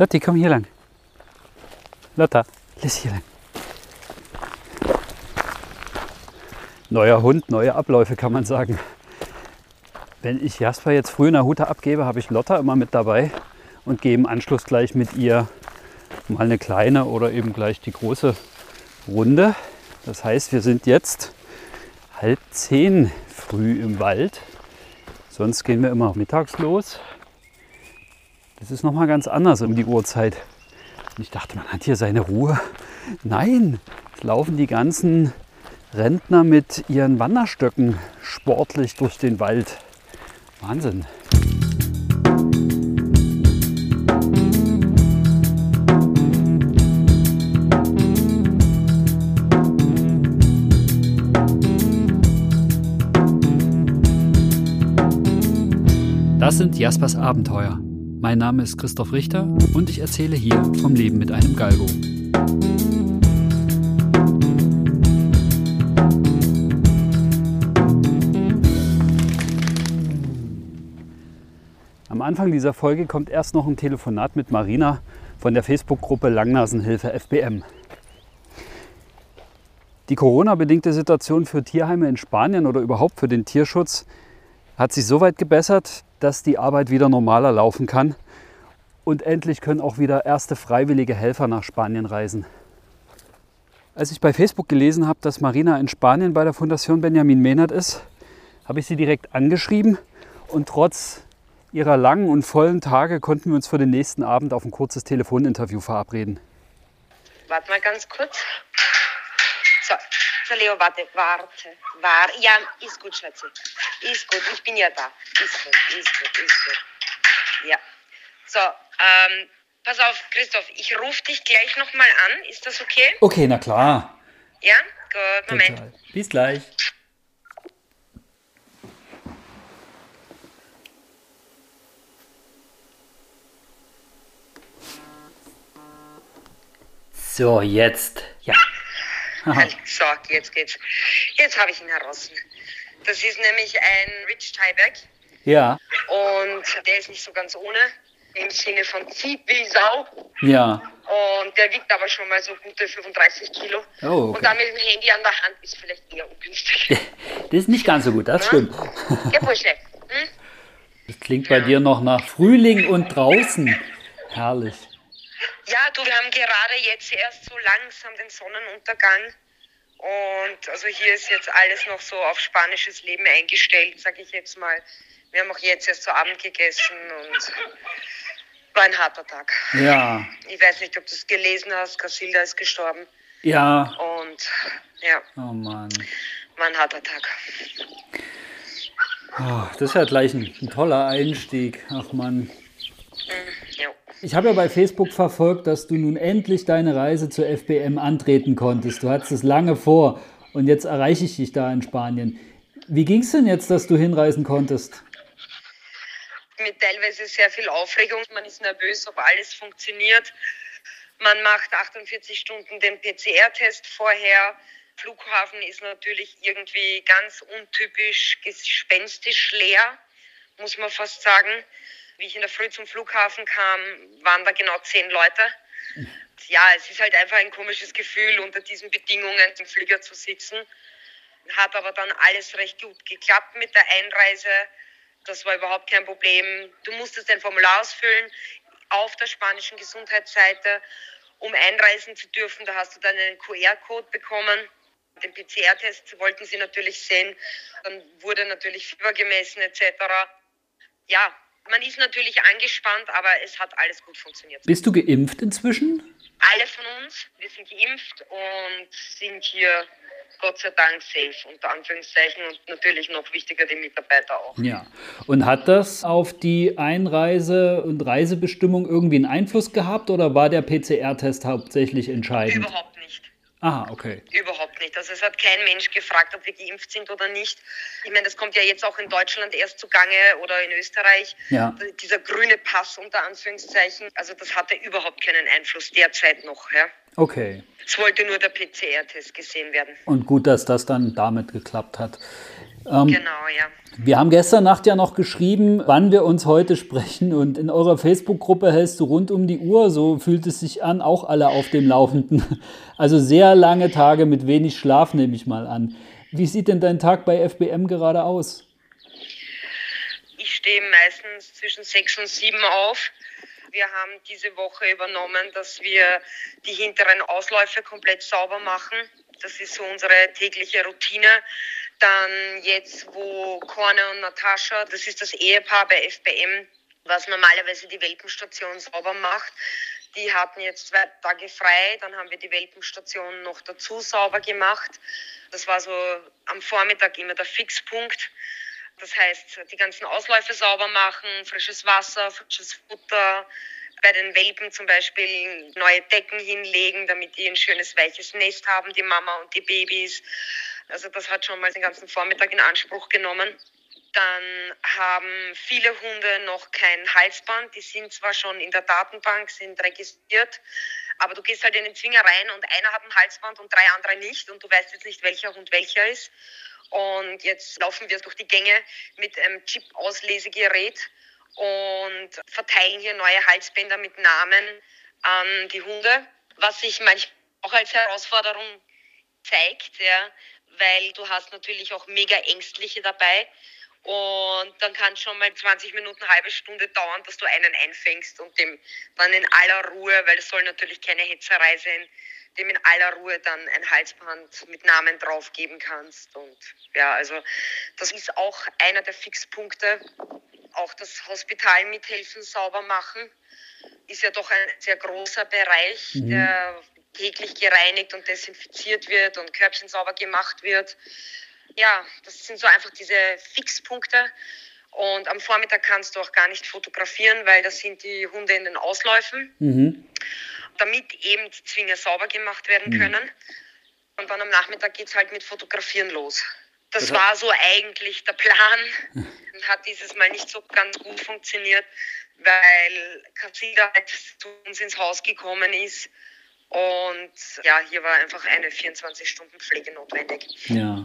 Lotti, komm hier lang. Lotta, lass hier lang. Neuer Hund, neue Abläufe kann man sagen. Wenn ich Jasper jetzt früh in der Hute abgebe, habe ich Lotta immer mit dabei und gehe im Anschluss gleich mit ihr mal eine kleine oder eben gleich die große Runde. Das heißt, wir sind jetzt halb zehn früh im Wald. Sonst gehen wir immer mittags los. Das ist noch mal ganz anders um die Uhrzeit. Und ich dachte, man hat hier seine Ruhe. Nein, es laufen die ganzen Rentner mit ihren Wanderstöcken sportlich durch den Wald. Wahnsinn. Das sind Jaspers Abenteuer. Mein Name ist Christoph Richter und ich erzähle hier vom Leben mit einem Galgo. Am Anfang dieser Folge kommt erst noch ein Telefonat mit Marina von der Facebook-Gruppe Langnasenhilfe FBM. Die Corona-bedingte Situation für Tierheime in Spanien oder überhaupt für den Tierschutz hat sich so weit gebessert, dass die Arbeit wieder normaler laufen kann. Und endlich können auch wieder erste freiwillige Helfer nach Spanien reisen. Als ich bei Facebook gelesen habe, dass Marina in Spanien bei der Fundación Benjamin Mehnert ist, habe ich sie direkt angeschrieben und trotz ihrer langen und vollen Tage konnten wir uns für den nächsten Abend auf ein kurzes Telefoninterview verabreden. Warte mal ganz kurz. So, Leo, warte, warte, warte. Ja, ist gut, Schatzi. Ist gut, ich bin ja da. Ist gut, ist gut, ist gut. Ja. So, ähm, pass auf, Christoph, ich rufe dich gleich nochmal an. Ist das okay? Okay, na klar. Ja? Gut, Moment. Total. Bis gleich. So, jetzt. Ja. Aha. So, jetzt geht's. Jetzt habe ich ihn heraus. Das ist nämlich ein Rich Tieback Ja. und der ist nicht so ganz ohne. Im Sinne von zieht wie Sau. Ja. Und der wiegt aber schon mal so gute 35 Kilo. Oh, Und okay. dann mit dem Handy an der Hand ist vielleicht eher ungünstig. Das ist nicht ganz so gut, das stimmt. Ja, Bursche. Hm? Das klingt bei dir noch nach Frühling und draußen. Herrlich. Ja, du, wir haben gerade jetzt erst so langsam den Sonnenuntergang. Und also hier ist jetzt alles noch so auf spanisches Leben eingestellt, sage ich jetzt mal. Wir haben auch jetzt erst zu Abend gegessen und war ein harter Tag. Ja. Ich weiß nicht, ob du es gelesen hast, Casilda ist gestorben. Ja. Und ja, Oh Mann. war ein harter Tag. Oh, das ist ja gleich ein, ein toller Einstieg. Ach Mann. Ja. Ich habe ja bei Facebook verfolgt, dass du nun endlich deine Reise zur FBM antreten konntest. Du hattest es lange vor und jetzt erreiche ich dich da in Spanien. Wie ging es denn jetzt, dass du hinreisen konntest? mit teilweise sehr viel Aufregung. Man ist nervös, ob alles funktioniert. Man macht 48 Stunden den PCR-Test vorher. Flughafen ist natürlich irgendwie ganz untypisch gespenstisch leer, muss man fast sagen. Wie ich in der Früh zum Flughafen kam, waren da genau zehn Leute. Ja, es ist halt einfach ein komisches Gefühl, unter diesen Bedingungen im Flieger zu sitzen. Hat aber dann alles recht gut geklappt mit der Einreise. Das war überhaupt kein Problem. Du musstest ein Formular ausfüllen auf der spanischen Gesundheitsseite, um einreisen zu dürfen. Da hast du dann einen QR-Code bekommen. Den PCR-Test wollten sie natürlich sehen. Dann wurde natürlich Fieber gemessen etc. Ja, man ist natürlich angespannt, aber es hat alles gut funktioniert. Bist du geimpft inzwischen? Alle von uns, wir sind geimpft und sind hier Gott sei Dank safe, unter Anführungszeichen. Und natürlich noch wichtiger, die Mitarbeiter auch. Ja. Und hat das auf die Einreise- und Reisebestimmung irgendwie einen Einfluss gehabt oder war der PCR-Test hauptsächlich entscheidend? Überhaupt nicht. Aha, okay. Überhaupt nicht. Also es hat kein Mensch gefragt, ob wir geimpft sind oder nicht. Ich meine, das kommt ja jetzt auch in Deutschland erst zugange oder in Österreich. Ja. Dieser grüne Pass unter Anführungszeichen. Also das hatte überhaupt keinen Einfluss derzeit noch. Ja. Okay. Es wollte nur der PCR-Test gesehen werden. Und gut, dass das dann damit geklappt hat. Ähm, genau, ja. Wir haben gestern Nacht ja noch geschrieben, wann wir uns heute sprechen und in eurer Facebook-Gruppe hältst du rund um die Uhr, so fühlt es sich an, auch alle auf dem Laufenden. Also sehr lange Tage mit wenig Schlaf nehme ich mal an. Wie sieht denn dein Tag bei FBM gerade aus? Ich stehe meistens zwischen sechs und sieben auf. Wir haben diese Woche übernommen, dass wir die hinteren Ausläufe komplett sauber machen. Das ist so unsere tägliche Routine. Dann jetzt, wo Korne und Natascha, das ist das Ehepaar bei FBM, was normalerweise die Welpenstation sauber macht. Die hatten jetzt zwei Tage frei, dann haben wir die Welpenstation noch dazu sauber gemacht. Das war so am Vormittag immer der Fixpunkt. Das heißt, die ganzen Ausläufe sauber machen, frisches Wasser, frisches Futter, bei den Welpen zum Beispiel neue Decken hinlegen, damit die ein schönes weiches Nest haben, die Mama und die Babys. Also das hat schon mal den ganzen Vormittag in Anspruch genommen. Dann haben viele Hunde noch kein Halsband. Die sind zwar schon in der Datenbank, sind registriert, aber du gehst halt in den Zwinger rein und einer hat ein Halsband und drei andere nicht und du weißt jetzt nicht, welcher Hund welcher ist. Und jetzt laufen wir durch die Gänge mit einem Chip-Auslesegerät und verteilen hier neue Halsbänder mit Namen an die Hunde, was sich manchmal auch als Herausforderung zeigt, ja, weil du hast natürlich auch mega Ängstliche dabei und dann kann es schon mal 20 Minuten, eine halbe Stunde dauern, dass du einen einfängst und dem dann in aller Ruhe, weil es soll natürlich keine Hetzerei sein, dem in aller Ruhe dann ein Halsband mit Namen drauf geben kannst. Und ja, also das ist auch einer der Fixpunkte. Auch das Hospital mithelfen, sauber machen, ist ja doch ein sehr großer Bereich, mhm. der täglich gereinigt und desinfiziert wird und Körbchen sauber gemacht wird. Ja, das sind so einfach diese Fixpunkte. Und am Vormittag kannst du auch gar nicht fotografieren, weil das sind die Hunde in den Ausläufen, mhm. damit eben die Zwinger sauber gemacht werden mhm. können. Und dann am Nachmittag geht es halt mit Fotografieren los. Das, das war so eigentlich der Plan und hat dieses Mal nicht so ganz gut funktioniert, weil Kassida halt zu uns ins Haus gekommen ist und ja, hier war einfach eine 24-Stunden-Pflege notwendig. Ja.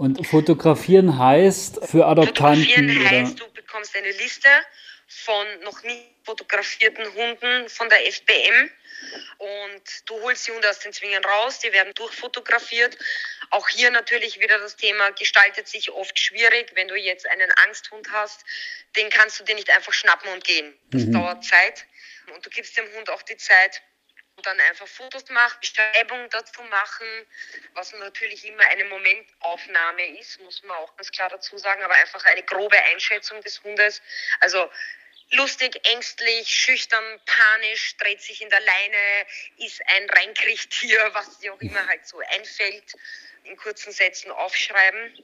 Und fotografieren heißt für Adoptanten? Fotografieren oder? heißt, du bekommst eine Liste von noch nie fotografierten Hunden von der FBM und du holst die Hunde aus den Zwingen raus, die werden durchfotografiert. Auch hier natürlich wieder das Thema gestaltet sich oft schwierig, wenn du jetzt einen Angsthund hast, den kannst du dir nicht einfach schnappen und gehen. Das mhm. dauert Zeit und du gibst dem Hund auch die Zeit, und dann einfach Fotos machen, Beschreibung dazu machen, was natürlich immer eine Momentaufnahme ist, muss man auch ganz klar dazu sagen, aber einfach eine grobe Einschätzung des Hundes. Also lustig, ängstlich, schüchtern, panisch, dreht sich in der Leine, ist ein Reinkriechtier, was dir auch immer halt so einfällt, in kurzen Sätzen aufschreiben.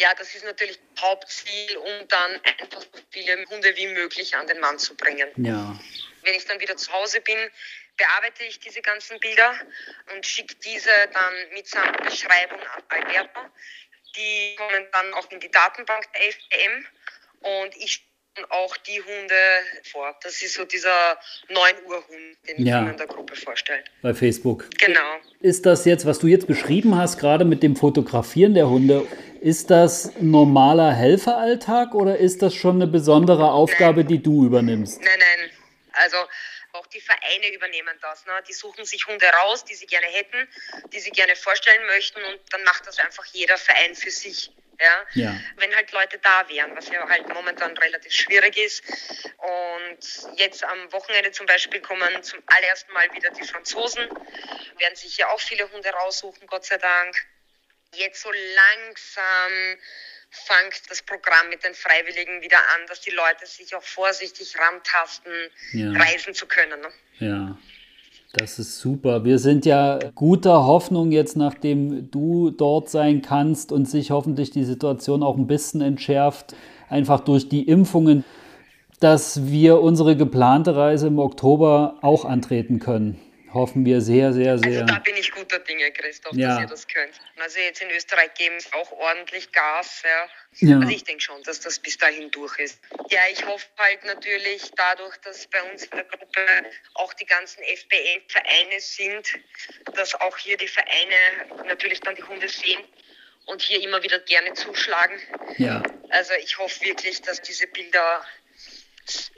Ja, das ist natürlich Hauptziel, um dann einfach so viele Hunde wie möglich an den Mann zu bringen. Ja. Wenn ich dann wieder zu Hause bin, bearbeite ich diese ganzen Bilder und schicke diese dann mitsamt Beschreibung an Alberto. Die kommen dann auch in die Datenbank der FDM und ich auch die Hunde vor. Das ist so dieser 9 Uhr Hund, den ja. man in der Gruppe vorstellt. Bei Facebook. Genau. Ist das jetzt, was du jetzt beschrieben hast, gerade mit dem Fotografieren der Hunde, ist das normaler Helferalltag oder ist das schon eine besondere Aufgabe, nein. die du übernimmst? Nein, nein. Also auch die Vereine übernehmen das. Ne? Die suchen sich Hunde raus, die sie gerne hätten, die sie gerne vorstellen möchten und dann macht das einfach jeder Verein für sich. Ja? ja? Wenn halt Leute da wären, was ja halt momentan relativ schwierig ist. Und jetzt am Wochenende zum Beispiel kommen zum allerersten Mal wieder die Franzosen, werden sich ja auch viele Hunde raussuchen, Gott sei Dank. Jetzt so langsam fängt das Programm mit den Freiwilligen wieder an, dass die Leute sich auch vorsichtig rantasten, ja. reisen zu können. Ne? Ja. Das ist super. Wir sind ja guter Hoffnung jetzt, nachdem du dort sein kannst und sich hoffentlich die Situation auch ein bisschen entschärft, einfach durch die Impfungen, dass wir unsere geplante Reise im Oktober auch antreten können hoffen wir sehr, sehr, sehr. Also da bin ich guter Dinge, Christoph, ja. dass ihr das könnt. Also jetzt in Österreich geben es auch ordentlich Gas. Ja. ja. Also ich denke schon, dass das bis dahin durch ist. Ja, ich hoffe halt natürlich dadurch, dass bei uns in der Gruppe auch die ganzen FBL-Vereine sind, dass auch hier die Vereine natürlich dann die Hunde sehen und hier immer wieder gerne zuschlagen. Ja. Also ich hoffe wirklich, dass diese Bilder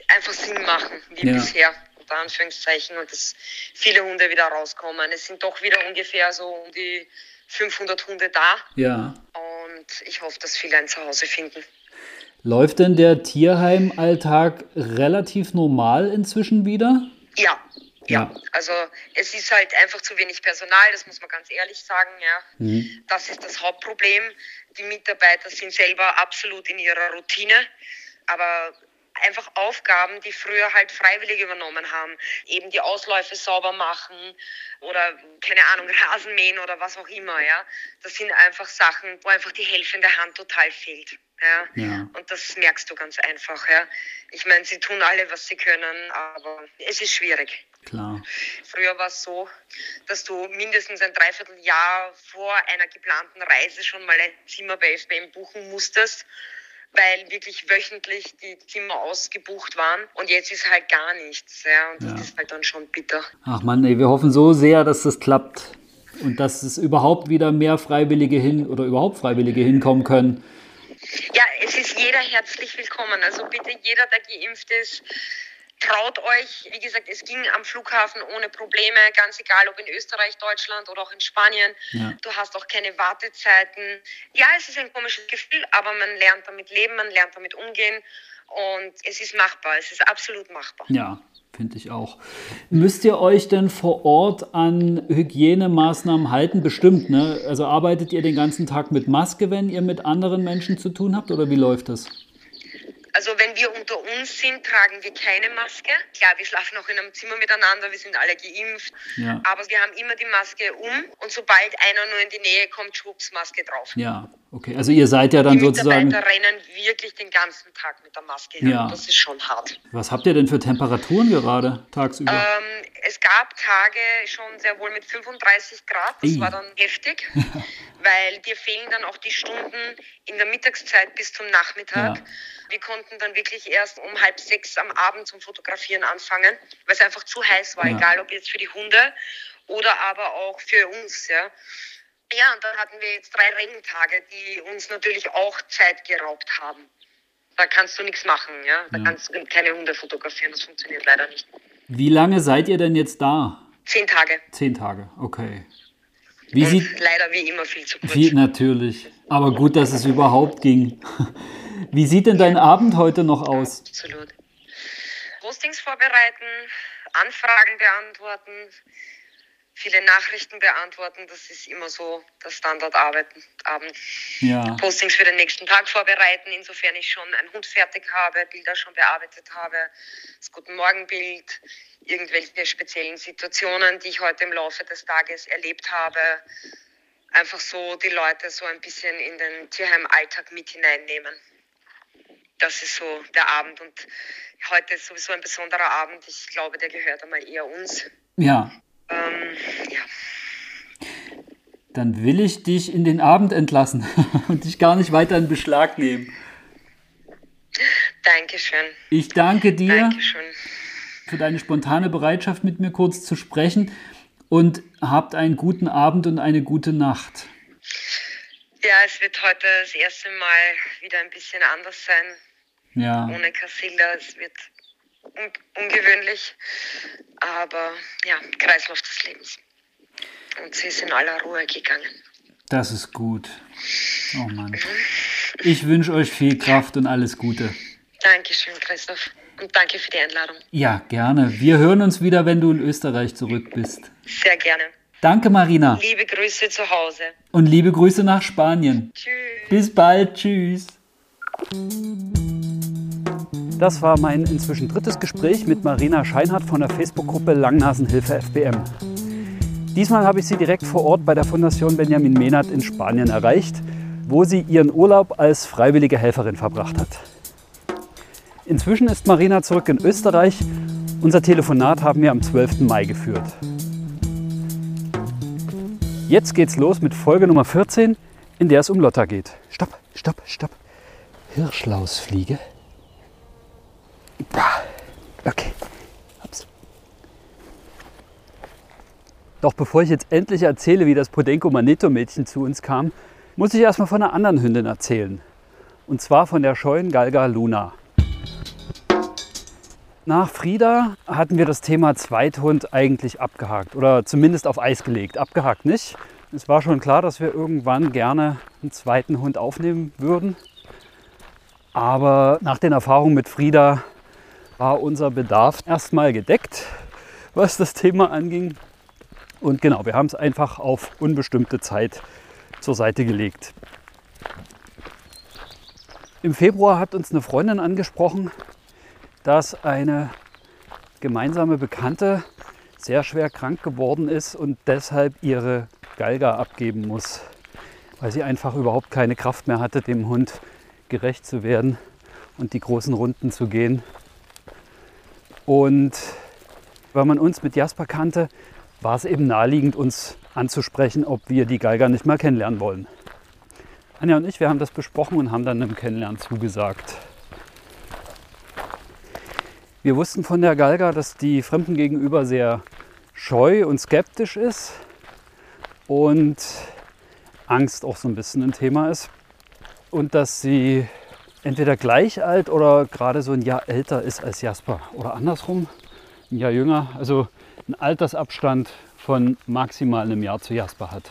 einfach Sinn machen, wie Ja. bisher, unter Anführungszeichen, und dass viele Hunde wieder rauskommen. Es sind doch wieder ungefähr so um die 500 Hunde da Ja. und ich hoffe, dass viele ein Zuhause finden. Läuft denn der Tierheimalltag relativ normal inzwischen wieder? Ja, Ja. ja. Also es ist halt einfach zu wenig Personal, das muss man ganz ehrlich sagen, ja. Mhm. Das ist das Hauptproblem. Die Mitarbeiter sind selber absolut in ihrer Routine, aber einfach Aufgaben, die früher halt freiwillig übernommen haben, eben die Ausläufe sauber machen oder keine Ahnung, Rasen mähen oder was auch immer, ja. Das sind einfach Sachen, wo einfach die helfende Hand total fehlt. Ja. Ja. Und das merkst du ganz einfach, ja. Ich meine, sie tun alle, was sie können, aber es ist schwierig. Klar. Früher war es so, dass du mindestens ein Dreivierteljahr vor einer geplanten Reise schon mal ein Zimmer bei FBM buchen musstest, weil wirklich wöchentlich die Zimmer ausgebucht waren. Und jetzt ist halt gar nichts. Ja, und das Ja. ist halt dann schon bitter. Ach man, wir hoffen so sehr, dass das klappt und dass es überhaupt wieder mehr Freiwillige hin oder überhaupt Freiwillige hinkommen können. Ja, es ist jeder herzlich willkommen. Also bitte jeder, der geimpft ist, traut euch. Wie gesagt, es ging am Flughafen ohne Probleme, ganz egal ob in Österreich, Deutschland oder auch in Spanien. Ja. Du hast auch keine Wartezeiten. Ja, es ist ein komisches Gefühl, aber man lernt damit leben, man lernt damit umgehen und es ist machbar. Es ist absolut machbar. Ja, finde ich auch. Müsst ihr euch denn vor Ort an Hygienemaßnahmen halten? Bestimmt, ne? Also arbeitet ihr den ganzen Tag mit Maske, wenn ihr mit anderen Menschen zu tun habt oder wie läuft das? Also wenn wir unter uns sind, tragen wir keine Maske. Klar, wir schlafen auch in einem Zimmer miteinander, wir sind alle geimpft. Ja. Aber wir haben immer die Maske um und sobald einer nur in die Nähe kommt, schwupps Maske drauf. Ja, okay. Also ihr seid ja dann Die sozusagen. Mitarbeiter rennen wirklich den ganzen Tag mit der Maske her. Ja. Das ist schon hart. Was habt ihr denn für Temperaturen gerade tagsüber? Ähm, es gab Tage schon sehr wohl mit 35 Grad. Das Ei. war dann heftig, weil dir fehlen dann auch die Stunden in der Mittagszeit bis zum Nachmittag. Ja. Wir konnten dann wirklich erst um halb sechs am Abend zum Fotografieren anfangen, weil es einfach zu heiß war, Ja. egal ob jetzt für die Hunde oder aber auch für uns. Ja. Ja, und dann hatten wir jetzt drei Regentage, die uns natürlich auch Zeit geraubt haben. Da kannst du nichts machen, ja. Da Ja. kannst du keine Hunde fotografieren, das funktioniert leider nicht. Wie lange seid ihr denn jetzt da? Zehn Tage. Zehn Tage, okay. Wie Und sieht. leider wie immer viel zu kurz. Wie, natürlich. Aber gut, dass es überhaupt ging. Wie sieht denn dein Abend heute noch aus? Absolut. Postings vorbereiten, Anfragen beantworten, viele Nachrichten beantworten. Das ist immer so das Standardarbeiten. Abend. Ja, Postings für den nächsten Tag vorbereiten, insofern ich schon einen Hund fertig habe, Bilder schon bearbeitet habe, das Guten Morgenbild, irgendwelche speziellen Situationen, die ich heute im Laufe des Tages erlebt habe. Einfach so die Leute so ein bisschen in den Tierheim-Alltag mit hineinnehmen. Das ist so der Abend und heute ist sowieso ein besonderer Abend. Ich glaube, der gehört einmal eher uns. ja. Ähm, ja. Dann will ich dich in den Abend entlassen und dich gar nicht weiter in Beschlag nehmen. Dankeschön. Ich danke dir Dankeschön. für deine spontane Bereitschaft, mit mir kurz zu sprechen und habt einen guten Abend und eine gute Nacht. Ja, es wird heute das erste Mal wieder ein bisschen anders sein. Ja, Ohne Casilda. Es wird un ungewöhnlich. Aber ja, Kreislauf des Lebens. Und sie ist in aller Ruhe gegangen. das ist gut. Oh Mann. Ich wünsche euch viel Kraft und alles Gute. Dankeschön, Christoph. Und danke für die Einladung. Ja, gerne. Wir hören uns wieder, wenn du in Österreich zurück bist. Sehr gerne. Danke, Marina. Liebe Grüße zu Hause. Und liebe Grüße nach Spanien. Tschüss. Bis bald. Tschüss. Das war mein inzwischen drittes Gespräch mit Marina Scheinhardt von der Facebook-Gruppe Langnasenhilfe FBM. Diesmal habe ich sie direkt vor Ort bei der Fondation Benjamin Mehnert in Spanien erreicht, wo sie ihren Urlaub als freiwillige Helferin verbracht hat. Inzwischen ist Marina zurück in Österreich. Unser Telefonat haben wir am 12. Mai geführt. Jetzt geht's los mit Folge Nummer 14, in der es um Lotta geht. Stopp, stopp, stopp. Hirschlausfliege. Okay. Ups. Doch bevor ich jetzt endlich erzähle, wie das Podenco Maneto Mädchen zu uns kam, muss ich erstmal von einer anderen Hündin erzählen. Und zwar von der scheuen Galga Luna. Nach Frieda hatten wir das Thema Zweithund eigentlich abgehakt oder zumindest auf Eis gelegt. Abgehakt nicht. Es war schon klar, dass wir irgendwann gerne einen zweiten Hund aufnehmen würden. Aber nach den Erfahrungen mit Frieda war unser Bedarf erstmal gedeckt, was das Thema anging. Und genau, wir haben es einfach auf unbestimmte Zeit zur Seite gelegt. Im Februar hat uns eine Freundin angesprochen, dass eine gemeinsame Bekannte sehr schwer krank geworden ist und deshalb ihre Galga abgeben muss, weil sie einfach überhaupt keine Kraft mehr hatte, dem Hund gerecht zu werden und die großen Runden zu gehen. Und weil man uns mit Jasper kannte, war es eben naheliegend, uns anzusprechen, ob wir die Geiger nicht mal kennenlernen wollen. Anja und ich, wir haben das besprochen und haben dann einem Kennenlernen zugesagt. Wir wussten von der Galga, dass die Fremden gegenüber sehr scheu und skeptisch ist und Angst auch so ein bisschen ein Thema ist. Und dass sie entweder gleich alt oder gerade so ein Jahr älter ist als Jasper oder andersrum, ein Jahr jünger. Also einen Altersabstand von maximal einem Jahr zu Jasper hat.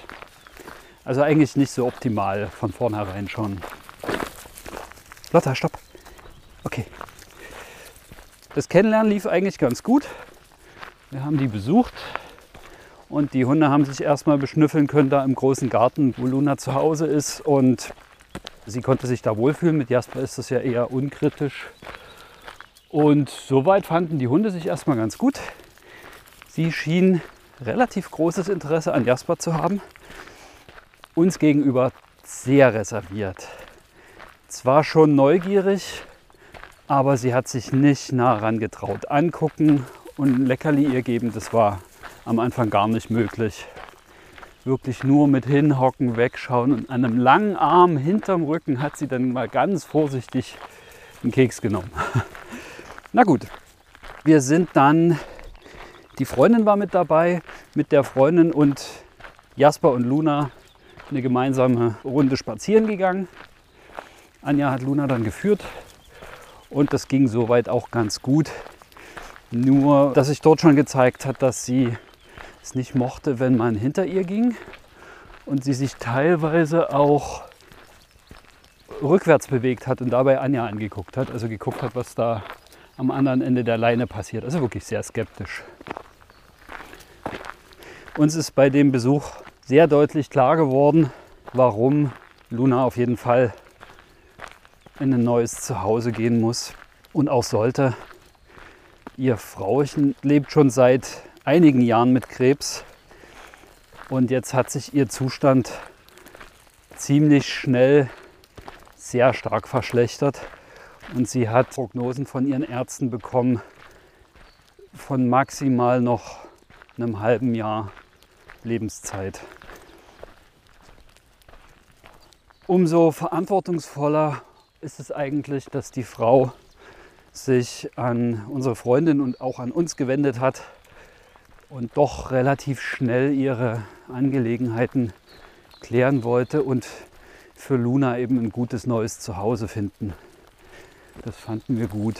Also eigentlich nicht so optimal von vornherein schon. Lotta, stopp. Okay. Das Kennenlernen lief eigentlich ganz gut. Wir haben die besucht und die Hunde haben sich erstmal beschnüffeln können da im großen Garten, wo Luna zu Hause ist. Und sie konnte sich da wohlfühlen. Mit Jasper ist das ja eher unkritisch. Und soweit fanden die Hunde sich erstmal ganz gut. Sie schien relativ großes Interesse an Jasper zu haben. Uns gegenüber sehr reserviert. Zwar schon neugierig, aber sie hat sich nicht nah ran getraut. Angucken und ein Leckerli ihr geben, das war am Anfang gar nicht möglich. Wirklich nur mit hinhocken, wegschauen und an einem langen Arm hinterm Rücken hat sie dann mal ganz vorsichtig einen Keks genommen. Na gut, wir sind dann, die Freundin war mit dabei, mit der Freundin und Jasper und Luna eine gemeinsame Runde spazieren gegangen. Anja hat Luna dann geführt und das ging soweit auch ganz gut. Nur, dass sich dort schon gezeigt hat, dass sie es nicht mochte, wenn man hinter ihr ging und sie sich teilweise auch rückwärts bewegt hat und dabei Anja angeguckt hat, also geguckt hat, was da am anderen Ende der Leine passiert. Also wirklich sehr skeptisch. Uns ist bei dem Besuch sehr deutlich klar geworden, warum Luna auf jeden Fall in ein neues Zuhause gehen muss und auch sollte. Ihr Frauchen lebt schon seit einigen Jahren mit Krebs. Und jetzt hat sich ihr Zustand ziemlich schnell sehr stark verschlechtert. Und sie hat Prognosen von ihren Ärzten bekommen von maximal noch einem halben Jahr Lebenszeit. Umso verantwortungsvoller ist es eigentlich, dass die Frau sich an unsere Freundin und auch an uns gewendet hat und doch relativ schnell ihre Angelegenheiten klären wollte und für Luna eben ein gutes neues Zuhause finden. Das fanden wir gut.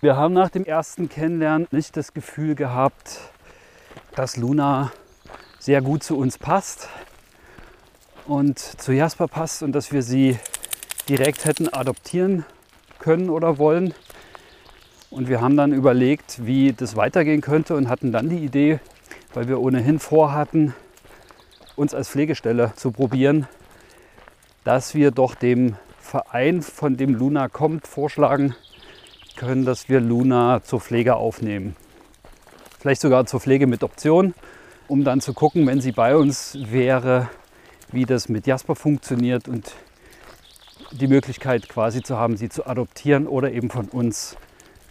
Wir haben nach dem ersten Kennenlernen nicht das Gefühl gehabt, dass Luna sehr gut zu uns passt und zu Jasper passt und dass wir sie direkt hätten adoptieren können oder wollen. Und wir haben dann überlegt, wie das weitergehen könnte und hatten dann die Idee, weil wir ohnehin vorhatten, uns als Pflegestelle zu probieren, dass wir doch dem Verein, von dem Luna kommt, vorschlagen können, dass wir Luna zur Pflege aufnehmen. Vielleicht sogar zur Pflege mit Option, um dann zu gucken, wenn sie bei uns wäre, wie das mit Jasper funktioniert und die Möglichkeit quasi zu haben, sie zu adoptieren oder eben von uns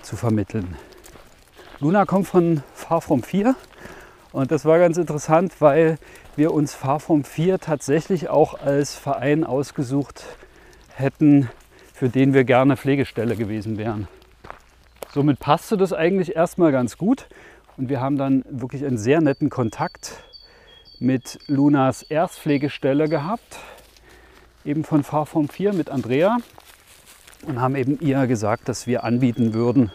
zu vermitteln. Luna kommt von Farfrom 4 und das war ganz interessant, weil wir uns Farfrom 4 tatsächlich auch als Verein ausgesucht hätten, für den wir gerne Pflegestelle gewesen wären. Somit passte das eigentlich erstmal ganz gut und wir haben dann wirklich einen sehr netten Kontakt mit Lunas Erstpflegestelle gehabt eben von Fahrform 4 mit Andrea und haben eben ihr gesagt, dass wir anbieten würden,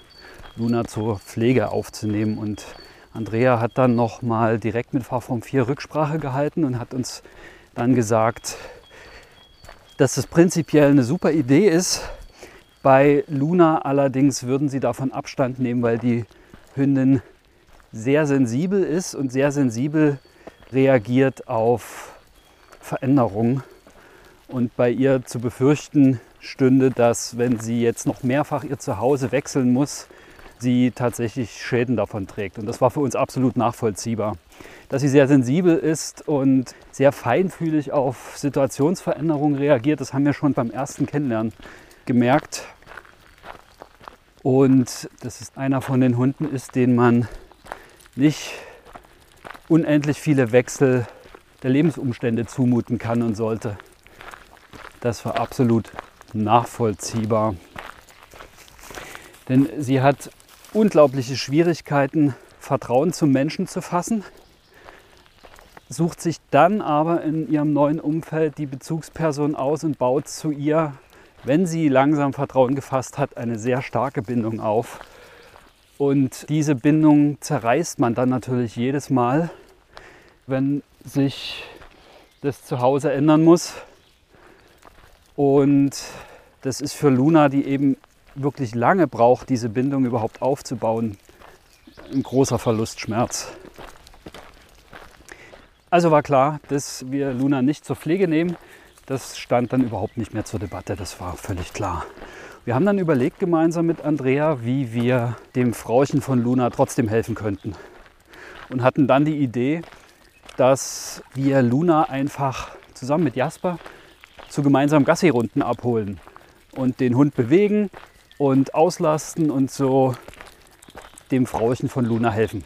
Luna zur Pflege aufzunehmen. Und Andrea hat dann noch mal direkt mit Fahrform 4 Rücksprache gehalten und hat uns dann gesagt, dass es prinzipiell eine super Idee ist. Bei Luna allerdings würden sie davon Abstand nehmen, weil die Hündin sehr sensibel ist und sehr sensibel reagiert auf Veränderungen. Und bei ihr zu befürchten stünde, dass wenn sie jetzt noch mehrfach ihr Zuhause wechseln muss, sie tatsächlich Schäden davon trägt. Und das war für uns absolut nachvollziehbar. Dass sie sehr sensibel ist und sehr feinfühlig auf Situationsveränderungen reagiert, das haben wir schon beim ersten Kennenlernen gemerkt. Und das ist einer von den Hunden ist, den man nicht unendlich viele Wechsel der Lebensumstände zumuten kann und sollte. Das war absolut nachvollziehbar. Denn sie hat unglaubliche Schwierigkeiten, Vertrauen zum Menschen zu fassen, sucht sich dann aber in ihrem neuen Umfeld die Bezugsperson aus und baut zu ihr, wenn sie langsam Vertrauen gefasst hat, eine sehr starke Bindung auf. Und diese Bindung zerreißt man dann natürlich jedes Mal, wenn sich das Zuhause ändern muss. Und das ist für Luna, die eben wirklich lange braucht, diese Bindung überhaupt aufzubauen, ein großer Verlustschmerz. Also war klar, dass wir Luna nicht zur Pflege nehmen. Das stand dann überhaupt nicht mehr zur Debatte, das war völlig klar. Wir haben dann überlegt gemeinsam mit Andrea, wie wir dem Frauchen von Luna trotzdem helfen könnten. Und hatten dann die Idee, dass wir Luna einfach zusammen mit Jasper zu gemeinsamen Gassi-Runden abholen und den Hund bewegen und auslasten und so dem Frauchen von Luna helfen.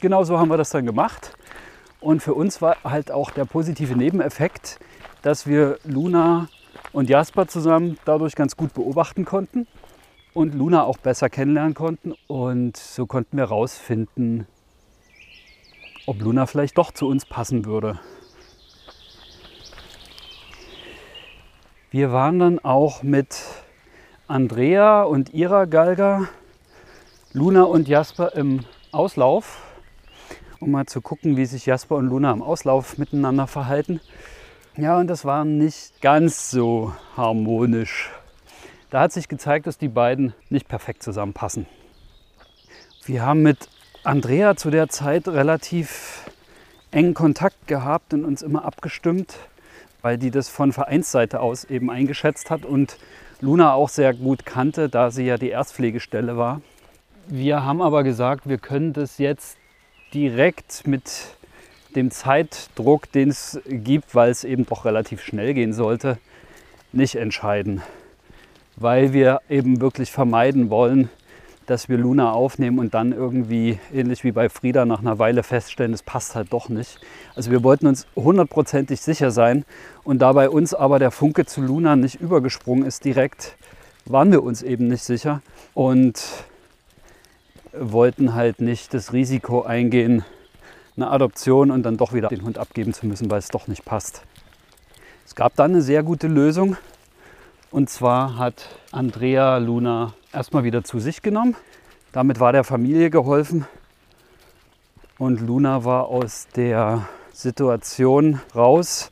Genau so haben wir das dann gemacht. Und für uns war halt auch der positive Nebeneffekt, dass wir Luna und Jasper zusammen dadurch ganz gut beobachten konnten und Luna auch besser kennenlernen konnten. Und so konnten wir herausfinden, ob Luna vielleicht doch zu uns passen würde. Wir waren dann auch mit Andrea und ihrer Galga, Luna und Jasper im Auslauf, um mal zu gucken, wie sich Jasper und Luna im Auslauf miteinander verhalten. Ja, und das war nicht ganz so harmonisch. Da hat sich gezeigt, dass die beiden nicht perfekt zusammenpassen. Wir haben mit Andrea zu der Zeit relativ engen Kontakt gehabt und uns immer abgestimmt, weil die das von Vereinsseite aus eben eingeschätzt hat und Luna auch sehr gut kannte, da sie ja die Erstpflegestelle war. Wir haben aber gesagt, wir können das jetzt direkt mit dem Zeitdruck, den es gibt, weil es eben doch relativ schnell gehen sollte, nicht entscheiden. Weil wir eben wirklich vermeiden wollen, dass wir Luna aufnehmen und dann irgendwie, ähnlich wie bei Frieda, nach einer Weile feststellen, es passt halt doch nicht. Also wir wollten uns hundertprozentig sicher sein und da bei uns aber der Funke zu Luna nicht übergesprungen ist direkt, waren wir uns eben nicht sicher und wollten halt nicht das Risiko eingehen, eine Adoption und dann doch wieder den Hund abgeben zu müssen, weil es doch nicht passt. Es gab dann eine sehr gute Lösung und zwar hat Andrea Luna erstmal wieder zu sich genommen. Damit war der Familie geholfen und Luna war aus der Situation raus,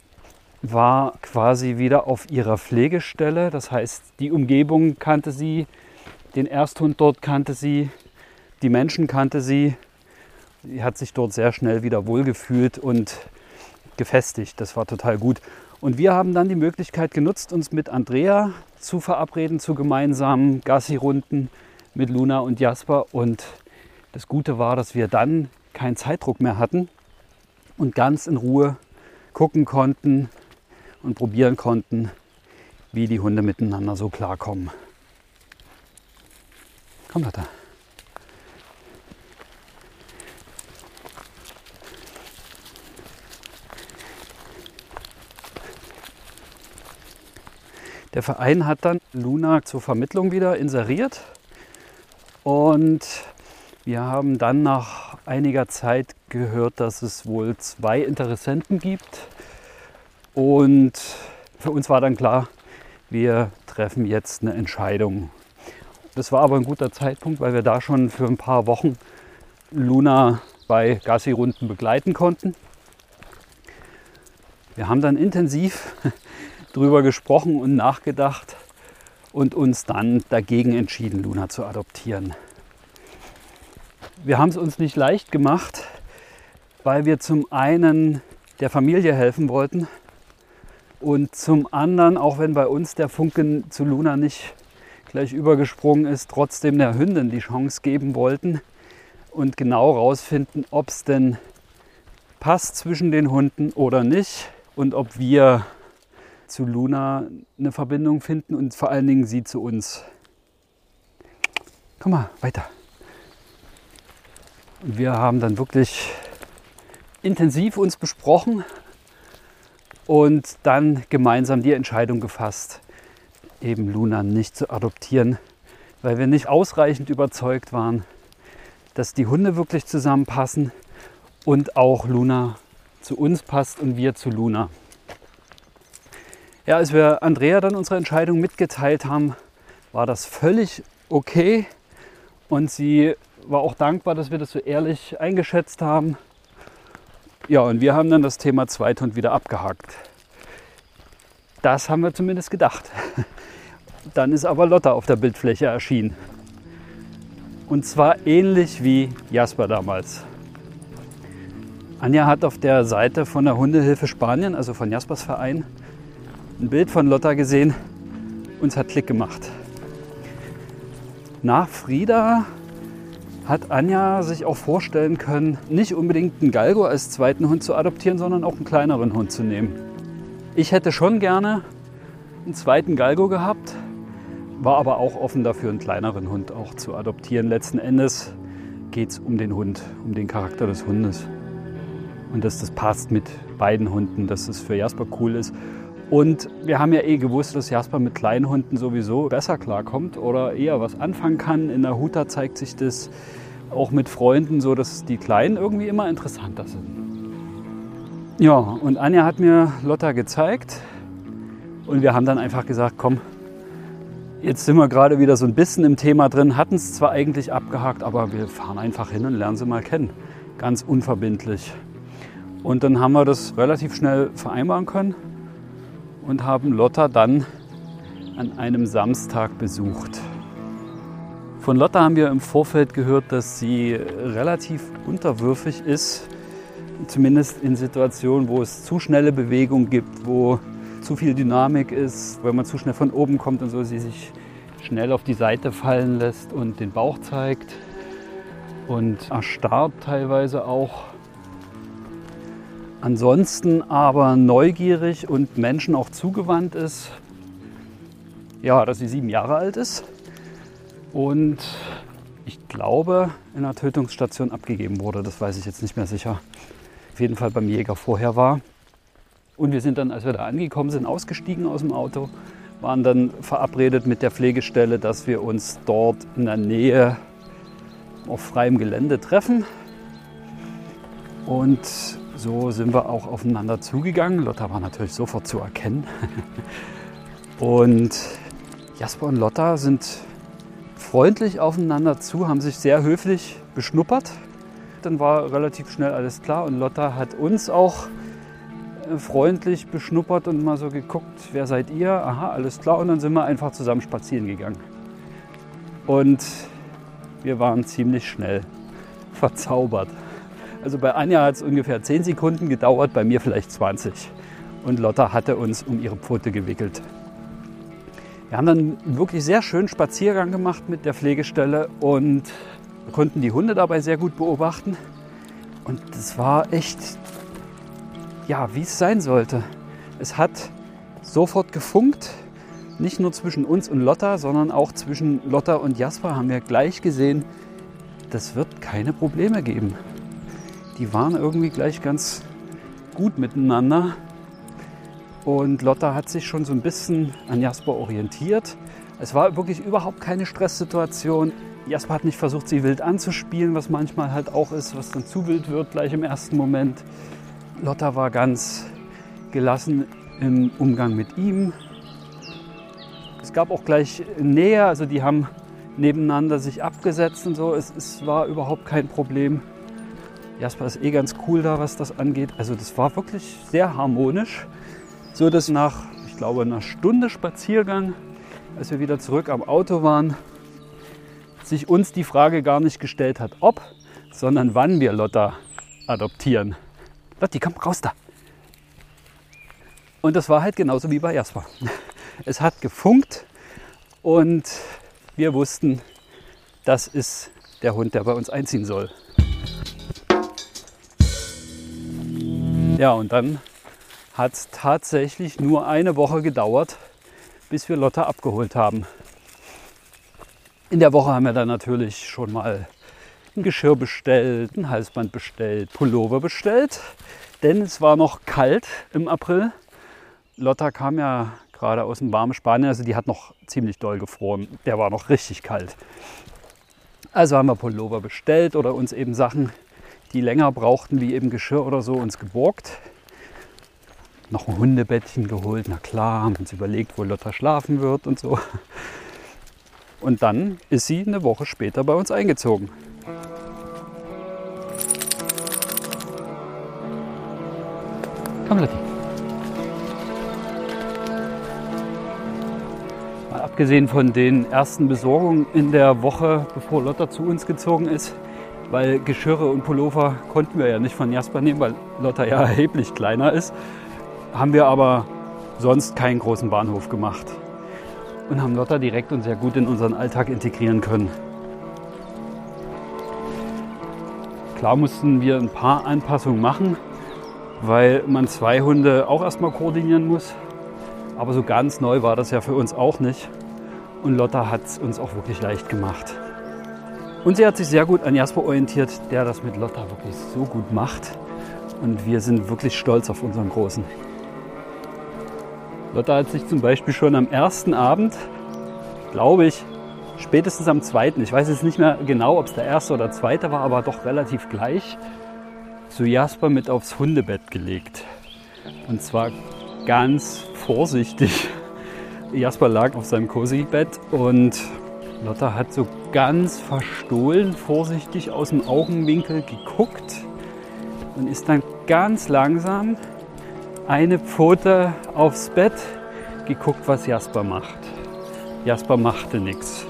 war quasi wieder auf ihrer Pflegestelle. Das heißt, die Umgebung kannte sie, den Ersthund dort kannte sie, die Menschen kannte sie. Sie hat sich dort sehr schnell wieder wohlgefühlt und gefestigt. Das war total gut. Und wir haben dann die Möglichkeit genutzt, uns mit Andrea zu verabreden zu gemeinsamen Gassi-Runden mit Luna und Jasper. Und das Gute war, dass wir dann keinen Zeitdruck mehr hatten und ganz in Ruhe gucken konnten und probieren konnten, wie die Hunde miteinander so klarkommen. Komm, Lotta. Der Verein hat dann Luna zur Vermittlung wieder inseriert und wir haben dann nach einiger Zeit gehört, dass es wohl zwei Interessenten gibt und Für uns war dann klar, wir treffen jetzt eine Entscheidung. Das war aber ein guter Zeitpunkt, weil wir da schon für ein paar Wochen Luna bei Gassi-Runden begleiten konnten. Wir haben dann intensiv drüber gesprochen und nachgedacht und uns dann dagegen entschieden, Luna zu adoptieren. Wir haben es uns nicht leicht gemacht, weil wir zum einen der Familie helfen wollten und zum anderen, auch wenn bei uns der Funken zu Luna nicht gleich übergesprungen ist, trotzdem der Hündin die Chance geben wollten und genau rausfinden, ob es denn passt zwischen den Hunden oder nicht und ob wir zu Luna eine Verbindung finden und vor allen Dingen sie zu uns. Komm mal, weiter. Und wir haben dann wirklich intensiv uns besprochen und dann gemeinsam die Entscheidung gefasst, eben Luna nicht zu adoptieren, weil wir nicht ausreichend überzeugt waren, dass die Hunde wirklich zusammenpassen und auch Luna zu uns passt und wir zu Luna. Ja, als wir Andrea dann unsere Entscheidung mitgeteilt haben, war das völlig okay und sie war auch dankbar, dass wir das so ehrlich eingeschätzt haben. Ja, und wir haben dann das Thema Zweithund wieder abgehakt. Das haben wir zumindest gedacht. Dann ist aber Lotta auf der Bildfläche erschienen. Und zwar ähnlich wie Jasper damals. Anja hat auf der Seite von der Hundehilfe Spanien, also von Jaspers Verein, ein Bild von Lotta gesehen. Uns hat Klick gemacht. Nach Frieda hat Anja sich auch vorstellen können, nicht unbedingt einen Galgo als zweiten Hund zu adoptieren, sondern auch einen kleineren Hund zu nehmen. Ich hätte schon gerne einen zweiten Galgo gehabt, war aber auch offen dafür, einen kleineren Hund auch zu adoptieren. Letzten Endes geht es um den Hund, um den Charakter des Hundes. Und dass das passt mit beiden Hunden, dass es für Jasper cool ist. Und wir haben ja eh gewusst, dass Jasper mit kleinen Hunden sowieso besser klarkommt oder eher was anfangen kann. In der Huta zeigt sich das auch mit Freunden so, dass die Kleinen irgendwie immer interessanter sind. Ja, und Anja hat mir Lotta gezeigt und wir haben dann einfach gesagt, komm, Jetzt sind wir gerade wieder so ein bisschen im Thema drin, hatten es zwar eigentlich abgehakt, aber wir fahren einfach hin und lernen sie mal kennen. Ganz unverbindlich. Und dann haben wir das relativ schnell vereinbaren können und haben Lotta dann an einem Samstag besucht. Von Lotta haben wir im Vorfeld gehört, dass sie relativ unterwürfig ist, zumindest in Situationen, wo es zu schnelle Bewegung gibt, wo zu viel Dynamik ist, wenn man zu schnell von oben kommt und so, sie sich schnell auf die Seite fallen lässt und den Bauch zeigt und erstarrt teilweise auch. Ansonsten aber neugierig und Menschen auch zugewandt ist. Ja, dass sie sieben Jahre alt ist und ich glaube in einer Tötungsstation abgegeben wurde. Das weiß ich jetzt nicht mehr sicher. Auf jeden Fall beim Jäger vorher war. Und wir sind dann, als wir da angekommen sind, ausgestiegen aus dem Auto, waren dann verabredet mit der Pflegestelle, dass wir uns dort in der Nähe auf freiem Gelände treffen. Und so sind wir auch aufeinander zugegangen. Lotta war natürlich sofort zu erkennen. Und Jasper und Lotta sind freundlich aufeinander zu, haben sich sehr höflich beschnuppert. Dann war relativ schnell alles klar und Lotta hat uns auch freundlich beschnuppert und mal so geguckt, wer seid ihr? Aha, alles klar. Und dann sind wir einfach zusammen spazieren gegangen. Und wir waren ziemlich schnell verzaubert. Also bei Anja hat es ungefähr 10 Sekunden gedauert, bei mir vielleicht 20. Und Lotta hatte uns um ihre Pfote gewickelt. Wir haben dann wirklich sehr schönen Spaziergang gemacht mit der Pflegestelle und konnten die Hunde dabei sehr gut beobachten. Und es war echt ja, wie es sein sollte. Es hat sofort gefunkt, nicht nur zwischen uns und Lotta, sondern auch zwischen Lotta und Jasper haben wir gleich gesehen, das wird keine Probleme geben. Die waren irgendwie gleich ganz gut miteinander. Und Lotta hat sich schon so ein bisschen an Jasper orientiert. Es war wirklich überhaupt keine Stresssituation. Jasper hat nicht versucht, sie wild anzuspielen, was manchmal halt auch ist, was dann zu wild wird gleich im ersten Moment. Lotta war ganz gelassen im Umgang mit ihm. Es gab auch gleich Nähe, also die haben nebeneinander sich abgesetzt und so. Es, es war überhaupt kein Problem. Jasper ist eh ganz cool da, was das angeht. Also das war wirklich sehr harmonisch. So dass nach, ich glaube, einer Stunde Spaziergang, als wir wieder zurück am Auto waren, sich uns die Frage gar nicht gestellt hat, ob, sondern wann wir Lotta adoptieren. Lotti, komm raus da. Und das war halt genauso wie bei Jasper. Es hat gefunkt und wir wussten, das ist der Hund, der bei uns einziehen soll. Ja, und dann hat es tatsächlich nur eine Woche gedauert, bis wir Lotta abgeholt haben. In der Woche haben wir dann natürlich schon mal ein Geschirr bestellt, ein Halsband bestellt, Pullover bestellt, denn es war noch kalt im April. Lotta kam ja gerade aus dem warmen Spanien, also die hat noch ziemlich doll gefroren. Der war noch richtig kalt. Also haben wir Pullover bestellt oder uns eben Sachen, die länger brauchten, wie eben Geschirr oder so, uns geborgt. Noch ein Hundebettchen geholt, na klar, haben uns überlegt, wo Lotta schlafen wird und so. Und dann ist sie eine Woche später bei uns eingezogen. Komm, Lotti. Mal abgesehen von den ersten Besorgungen in der Woche, bevor Lotta zu uns gezogen ist, weil Geschirre und Pullover konnten wir ja nicht von Jasper nehmen, weil Lotta ja erheblich kleiner ist, haben wir aber sonst keinen großen Bahnhof gemacht und haben Lotta direkt und sehr gut in unseren Alltag integrieren können. Klar mussten wir ein paar Anpassungen machen, weil man zwei Hunde auch erstmal koordinieren muss. Aber so ganz neu war das ja für uns auch nicht. Und Lotta hat es uns auch wirklich leicht gemacht. Und sie hat sich sehr gut an Jasper orientiert, der das mit Lotta wirklich so gut macht. Und wir sind wirklich stolz auf unseren Großen. Lotta hat sich zum Beispiel schon am ersten Abend, glaube ich, spätestens am zweiten, ich weiß jetzt nicht mehr genau, ob es der erste oder zweite war, aber doch relativ gleich, zu Jasper mit aufs Hundebett gelegt. Und zwar ganz vorsichtig. Jasper lag auf seinem Cozy-Bett und Lotta hat so ganz verstohlen, vorsichtig aus dem Augenwinkel geguckt und ist dann ganz langsam eine Pfote aufs Bett, geguckt, was Jasper macht. Jasper machte nichts.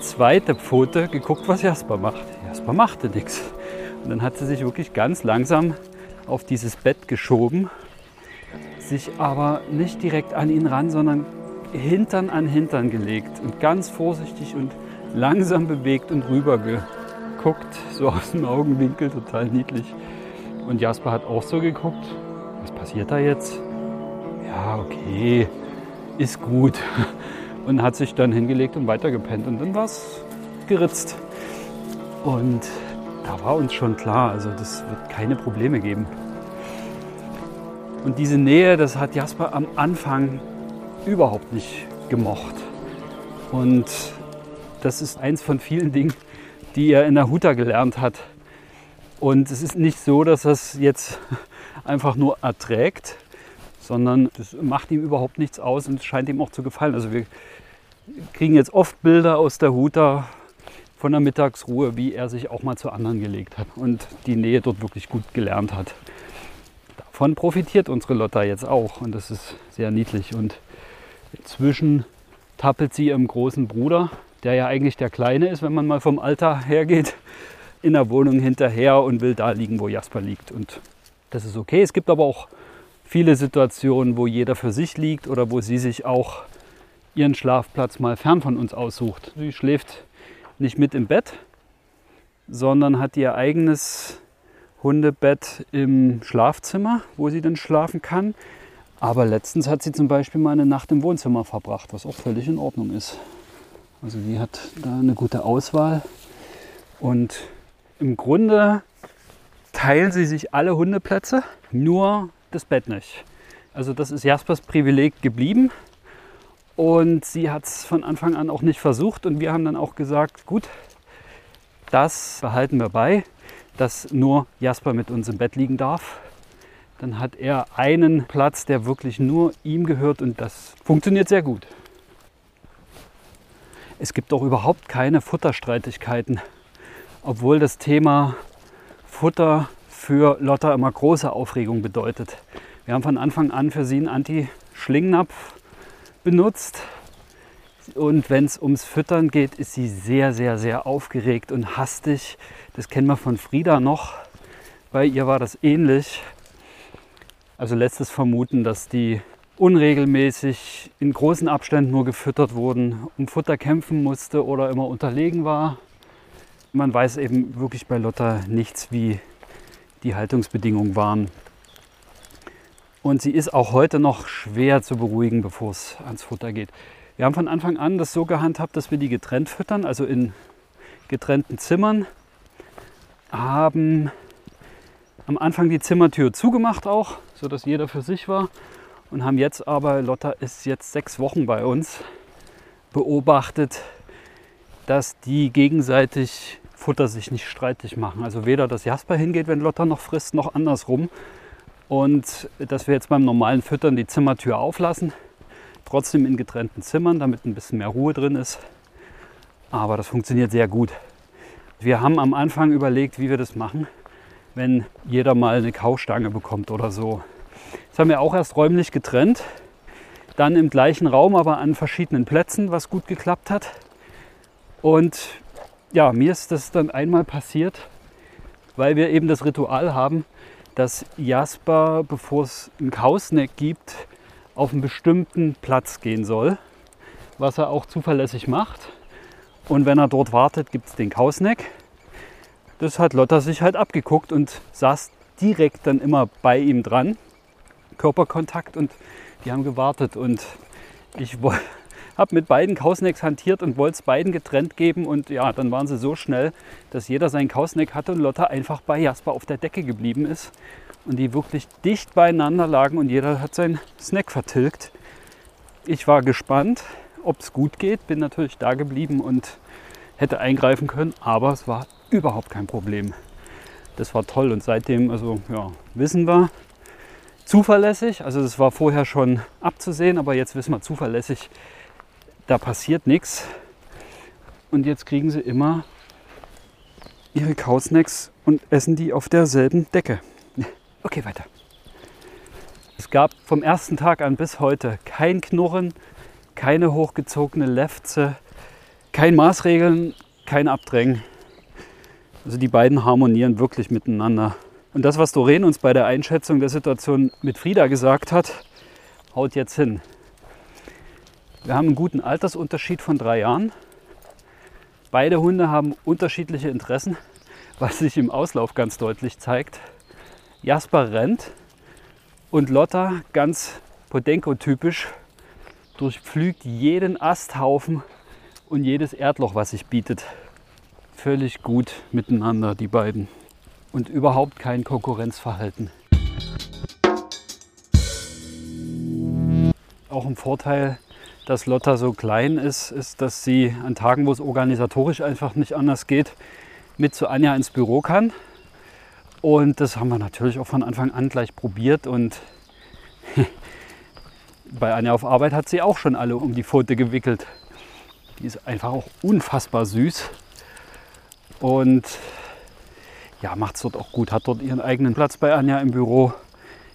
Zweite Pfote, geguckt, was Jasper macht. Jasper machte nichts. Und dann hat sie sich wirklich ganz langsam auf dieses Bett geschoben, sich aber nicht direkt an ihn ran, sondern Hintern an Hintern gelegt und ganz vorsichtig und langsam bewegt und rüber geguckt, so aus dem Augenwinkel, total niedlich. Und Jasper hat auch so geguckt was passiert da jetzt? Ja, okay, ist gut. Und hat sich dann hingelegt und weitergepennt. Und dann war es geritzt. Und da war uns schon klar, also das wird keine Probleme geben. Und diese Nähe, das hat Jasper am Anfang überhaupt nicht gemocht. Und das ist eins von vielen Dingen, die er in der Huta gelernt hat. Und es ist nicht so, dass das jetzt einfach nur erträgt, sondern das macht ihm überhaupt nichts aus und es scheint ihm auch zu gefallen. Also wir kriegen jetzt oft Bilder aus der Huta von der Mittagsruhe, wie er sich auch mal zu anderen gelegt hat und die Nähe dort wirklich gut gelernt hat. Davon profitiert unsere Lotta jetzt auch und das ist sehr niedlich. Und inzwischen tappelt sie ihrem großen Bruder, der ja eigentlich der Kleine ist, wenn man mal vom Alter hergeht, in der Wohnung hinterher und will da liegen, wo Jasper liegt. Und das ist okay. Es gibt aber auch viele Situationen, wo jeder für sich liegt oder wo sie sich auch ihren Schlafplatz mal fern von uns aussucht. Sie schläft nicht mit im Bett, sondern hat ihr eigenes Hundebett im Schlafzimmer, wo sie dann schlafen kann. Aber letztens hat sie zum Beispiel mal eine Nacht im Wohnzimmer verbracht, was auch völlig in Ordnung ist. Also die hat da eine gute Auswahl. Und im Grunde teilen sie sich alle Hundeplätze, nur das Bett nicht. Also das ist Jaspers Privileg geblieben und sie hat es von Anfang an auch nicht versucht und wir haben dann auch gesagt, gut, das behalten wir bei, dass nur Jasper mit uns im Bett liegen darf. Dann hat er einen Platz, der wirklich nur ihm gehört und das funktioniert sehr gut. Es gibt auch überhaupt keine Futterstreitigkeiten, obwohl das Thema Futter für Lotta immer große Aufregung bedeutet. Wir haben von Anfang an für sie einen Anti-Schlingnapf benutzt. Und wenn es ums Füttern geht, ist sie sehr, sehr, sehr aufgeregt und hastig. Das kennen wir von Frieda noch. Bei ihr war das ähnlich. Also lässt es vermuten, dass die unregelmäßig in großen Abständen nur gefüttert wurden, um Futter kämpfen musste oder immer unterlegen war. Man weiß eben wirklich bei Lotta nichts, wie die Haltungsbedingungen waren. Und sie ist auch heute noch schwer zu beruhigen, bevor es ans Futter geht. Wir haben von Anfang an das so gehandhabt, dass wir die getrennt füttern, also in getrennten Zimmern. Haben am Anfang die Zimmertür zugemacht auch, sodass jeder für sich war. Und haben jetzt aber, Lotta ist jetzt sechs Wochen bei uns, beobachtet, dass die gegenseitig Futter sich nicht streitig machen. Also weder das Jasper hingeht, wenn Lotta noch frisst, noch andersrum. Und dass wir jetzt beim normalen Füttern die Zimmertür auflassen, trotzdem in getrennten Zimmern, damit ein bisschen mehr Ruhe drin ist. Aber das funktioniert sehr gut. Wir haben am Anfang überlegt, wie wir das machen, wenn jeder mal eine Kaustange bekommt oder so. Das haben wir auch erst räumlich getrennt. Dann im gleichen Raum, aber an verschiedenen Plätzen, was gut geklappt hat. Und ja, mir ist das dann einmal passiert, weil wir eben das Ritual haben, dass Jasper, bevor es einen Kausneck gibt, auf einen bestimmten Platz gehen soll, was er auch zuverlässig macht. Und wenn er dort wartet, gibt es den Kausneck. Das hat Lotta sich halt abgeguckt und saß direkt dann immer bei ihm dran. Körperkontakt und die haben gewartet. Und ich habe mit beiden Kausnecks hantiert und wollte es beiden getrennt geben. Und ja, dann waren sie so schnell, dass jeder seinen Kausneck hatte und Lotta einfach bei Jasper auf der Decke geblieben ist. Und die wirklich dicht beieinander lagen und jeder hat seinen Snack vertilgt. Ich war gespannt, ob es gut geht. Bin natürlich da geblieben und hätte eingreifen können, aber es war überhaupt kein Problem. Das war toll und seitdem, also ja, wissen wir, zuverlässig. Also das war vorher schon abzusehen, aber jetzt wissen wir zuverlässig, da passiert nichts. Und jetzt kriegen sie immer ihre Kausnacks und essen die auf derselben Decke. Okay, weiter. Es gab vom ersten Tag an bis heute kein Knurren, keine hochgezogene Lefze, kein Maßregeln, kein Abdrängen. Also die beiden harmonieren wirklich miteinander. Und das, was Doreen uns bei der Einschätzung der Situation mit Frieda gesagt hat, haut jetzt hin. Wir haben einen guten Altersunterschied von drei Jahren. Beide Hunde haben unterschiedliche Interessen, was sich im Auslauf ganz deutlich zeigt. Jasper rennt und Lotta, ganz Podenko-typisch, durchpflügt jeden Asthaufen und jedes Erdloch, was sich bietet. Völlig gut miteinander, die beiden. Und überhaupt kein Konkurrenzverhalten. Auch ein Vorteil, dass Lotta so klein ist, ist, dass sie an Tagen, wo es organisatorisch einfach nicht anders geht, mit zu Anja ins Büro kann. Und das haben wir natürlich auch von Anfang an gleich probiert. Und bei Anja auf Arbeit hat sie auch schon alle um die Pfote gewickelt. Die ist einfach auch unfassbar süß. Und ja, macht es dort auch gut. Hat dort ihren eigenen Platz bei Anja im Büro,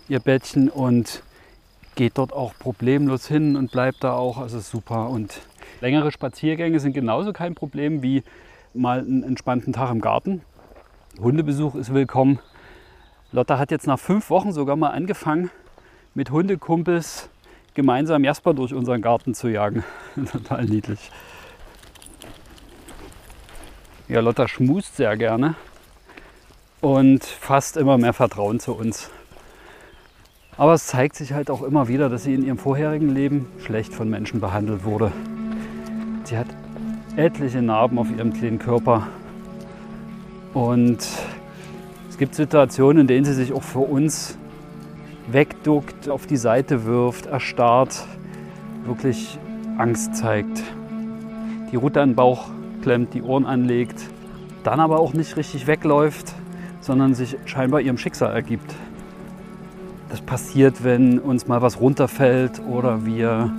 ihr Bettchen und geht dort auch problemlos hin und bleibt da auch. Also super. Und längere Spaziergänge sind genauso kein Problem wie mal einen entspannten Tag im Garten. Hundebesuch ist willkommen. Lotta hat jetzt nach fünf Wochen sogar mal angefangen, mit Hundekumpels gemeinsam Jasper durch unseren Garten zu jagen. Total niedlich. Ja, Lotta schmust sehr gerne und fasst immer mehr Vertrauen zu uns. Aber es zeigt sich halt auch immer wieder, dass sie in ihrem vorherigen Leben schlecht von Menschen behandelt wurde. Sie hat etliche Narben auf ihrem kleinen Körper und es gibt Situationen, in denen sie sich auch für uns wegduckt, auf die Seite wirft, erstarrt, wirklich Angst zeigt. Die Rute an den Bauch klemmt, die Ohren anlegt, dann aber auch nicht richtig wegläuft, sondern sich scheinbar ihrem Schicksal ergibt. Das passiert, wenn uns mal was runterfällt oder wir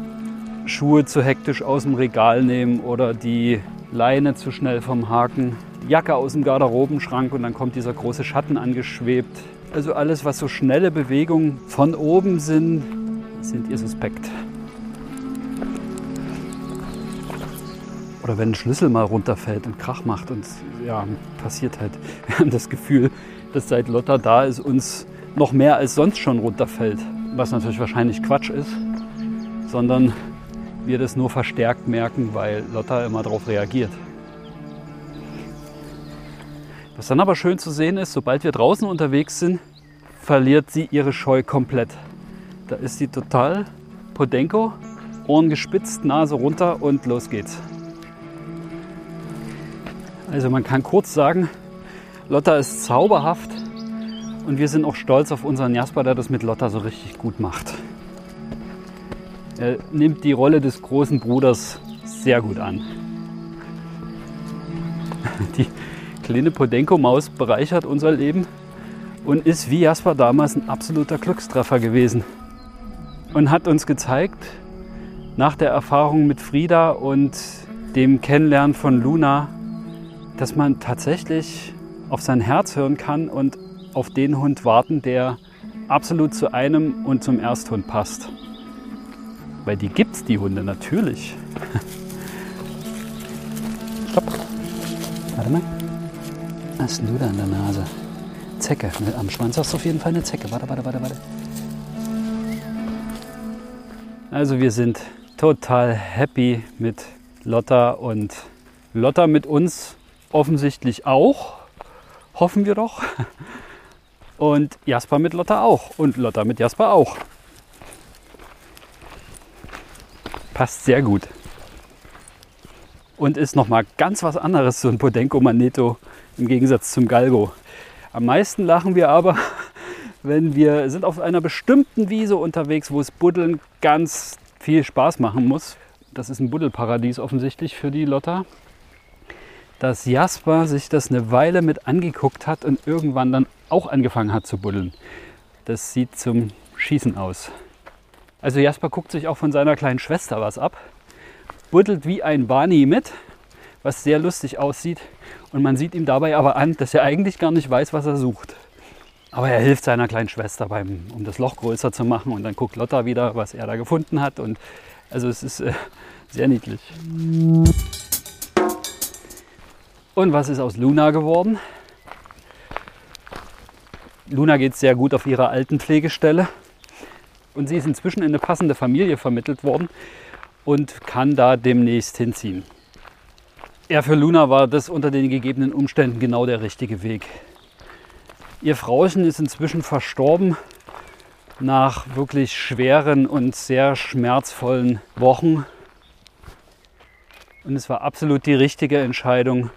Schuhe zu hektisch aus dem Regal nehmen oder die Leine zu schnell vom Haken, Jacke aus dem Garderobenschrank und dann kommt dieser große Schatten angeschwebt. Also alles, was so schnelle Bewegungen von oben sind, sind ihr suspekt. Oder wenn ein Schlüssel mal runterfällt und Krach macht und ja, passiert halt. Wir haben das Gefühl, dass seit Lotta da ist, uns noch mehr als sonst schon runterfällt. Was natürlich wahrscheinlich Quatsch ist, sondern wir das nur verstärkt merken, weil Lotta immer darauf reagiert. Was dann aber schön zu sehen ist, sobald wir draußen unterwegs sind, verliert sie ihre Scheu komplett. Da ist sie total Podenko, Ohren gespitzt, Nase runter und los geht's. Also man kann kurz sagen, Lotta ist zauberhaft und wir sind auch stolz auf unseren Jasper, der das mit Lotta so richtig gut macht. Er nimmt die Rolle des großen Bruders sehr gut an. Die kleine Podenko-Maus bereichert unser Leben und ist wie Jasper damals ein absoluter Glückstreffer gewesen. Und hat uns gezeigt, nach der Erfahrung mit Frieda und dem Kennenlernen von Luna, dass man tatsächlich auf sein Herz hören kann und auf den Hund warten, der absolut zu einem und zum Ersthund passt. Weil die gibt's, die Hunde, natürlich. Stopp. Warte mal. Was ist denn du da an der Nase? Zecke. Am Schwanz hast du auf jeden Fall eine Zecke. Warte, warte, warte, warte. Also wir sind total happy mit Lotta und Lotta mit uns offensichtlich auch. Hoffen wir doch. Und Jasper mit Lotta auch. Und Lotta mit Jasper auch. Passt sehr gut. Und ist nochmal ganz was anderes, so ein Podenco Maneto im Gegensatz zum Galgo. Am meisten lachen wir aber, wenn wir sind auf einer bestimmten Wiese unterwegs, wo es Buddeln ganz viel Spaß machen muss. Das ist ein Buddelparadies offensichtlich für die Lotta dass Jasper sich das eine Weile mit angeguckt hat und irgendwann dann auch angefangen hat zu buddeln. Das sieht zum Schießen aus. Also Jasper guckt sich auch von seiner kleinen Schwester was ab, buddelt wie ein Barney mit, was sehr lustig aussieht. Und man sieht ihm dabei aber an, dass er eigentlich gar nicht weiß, was er sucht. Aber er hilft seiner kleinen Schwester beim, um das Loch größer zu machen. Und dann guckt Lotta wieder, was er da gefunden hat. Und also es ist äh, sehr niedlich. Und was ist aus Luna geworden? Luna geht sehr gut auf ihrer alten Pflegestelle und sie ist inzwischen in eine passende Familie vermittelt worden und kann da demnächst hinziehen. Ja, für Luna war das unter den gegebenen Umständen genau der richtige Weg. Ihr Frauchen ist inzwischen verstorben nach wirklich schweren und sehr schmerzvollen Wochen. Und es war absolut die richtige Entscheidung,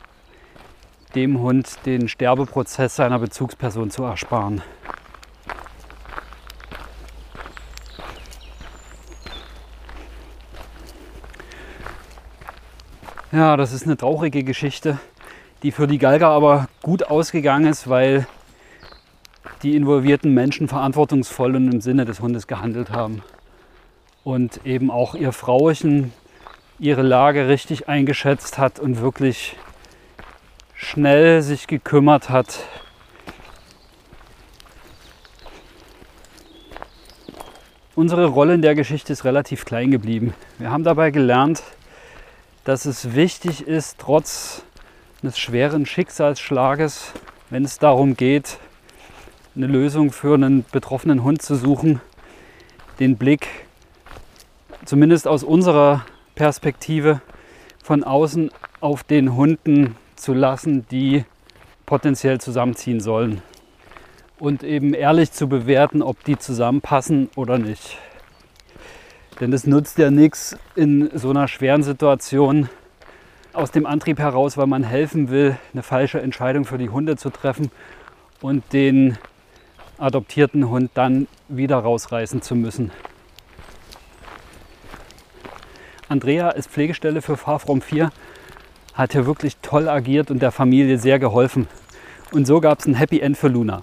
dem Hund den Sterbeprozess seiner Bezugsperson zu ersparen. Ja, das ist eine traurige Geschichte, die für die Galga aber gut ausgegangen ist, weil die involvierten Menschen verantwortungsvoll und im Sinne des Hundes gehandelt haben. Und eben auch ihr Frauchen ihre Lage richtig eingeschätzt hat und wirklich schnell sich gekümmert hat. Unsere Rolle in der Geschichte ist relativ klein geblieben. Wir haben dabei gelernt, dass es wichtig ist, trotz eines schweren Schicksalsschlages, wenn es darum geht, eine Lösung für einen betroffenen Hund zu suchen, den Blick zumindest aus unserer Perspektive von außen auf den Hunden zu lassen, die potenziell zusammenziehen sollen. Und eben ehrlich zu bewerten, ob die zusammenpassen oder nicht. Denn es nutzt ja nichts in so einer schweren Situation aus dem Antrieb heraus, weil man helfen will, eine falsche Entscheidung für die Hunde zu treffen und den adoptierten Hund dann wieder rausreißen zu müssen. Andrea ist Pflegestelle für Fahrfrom 4 hat hier wirklich toll agiert und der Familie sehr geholfen. Und so gab es ein Happy End für Luna.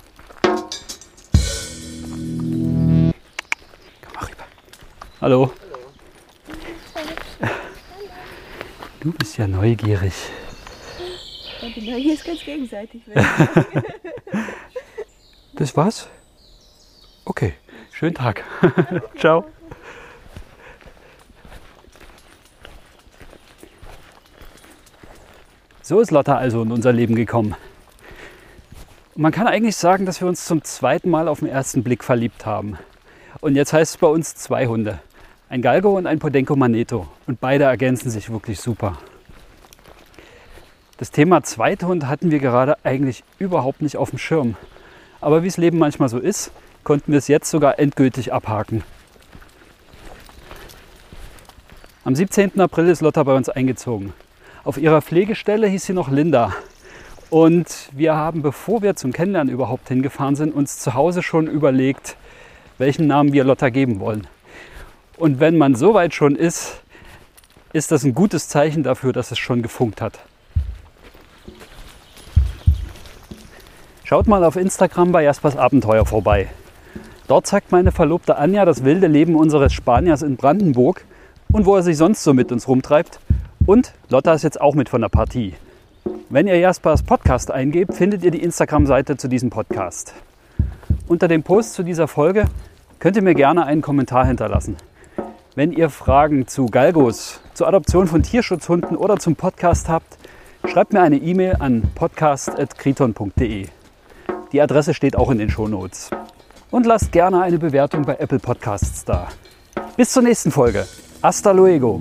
Hallo. Du bist ja neugierig. Ja, die Neugier ist ganz gegenseitig. Das war's? Okay, schönen Tag. Ciao. So ist Lotta also in unser Leben gekommen. Man kann eigentlich sagen, dass wir uns zum zweiten Mal auf den ersten Blick verliebt haben. Und jetzt heißt es bei uns zwei Hunde. Ein Galgo und ein Podenco Maneto. Und beide ergänzen sich wirklich super. Das Thema Zweithund hatten wir gerade eigentlich überhaupt nicht auf dem Schirm. Aber wie es Leben manchmal so ist, konnten wir es jetzt sogar endgültig abhaken. Am 17. April ist Lotta bei uns eingezogen. Auf ihrer Pflegestelle hieß sie noch Linda. Und wir haben, bevor wir zum Kennenlernen überhaupt hingefahren sind, uns zu Hause schon überlegt, welchen Namen wir Lotta geben wollen. Und wenn man so weit schon ist, ist das ein gutes Zeichen dafür, dass es schon gefunkt hat. Schaut mal auf Instagram bei Jaspers Abenteuer vorbei. Dort zeigt meine Verlobte Anja das wilde Leben unseres Spaniers in Brandenburg und wo er sich sonst so mit uns rumtreibt. Und Lotta ist jetzt auch mit von der Partie. Wenn ihr Jaspers Podcast eingebt, findet ihr die Instagram-Seite zu diesem Podcast. Unter dem Post zu dieser Folge könnt ihr mir gerne einen Kommentar hinterlassen. Wenn ihr Fragen zu Galgos, zur Adoption von Tierschutzhunden oder zum Podcast habt, schreibt mir eine E-Mail an podcast.kriton.de. Die Adresse steht auch in den Shownotes. Und lasst gerne eine Bewertung bei Apple Podcasts da. Bis zur nächsten Folge. Hasta luego.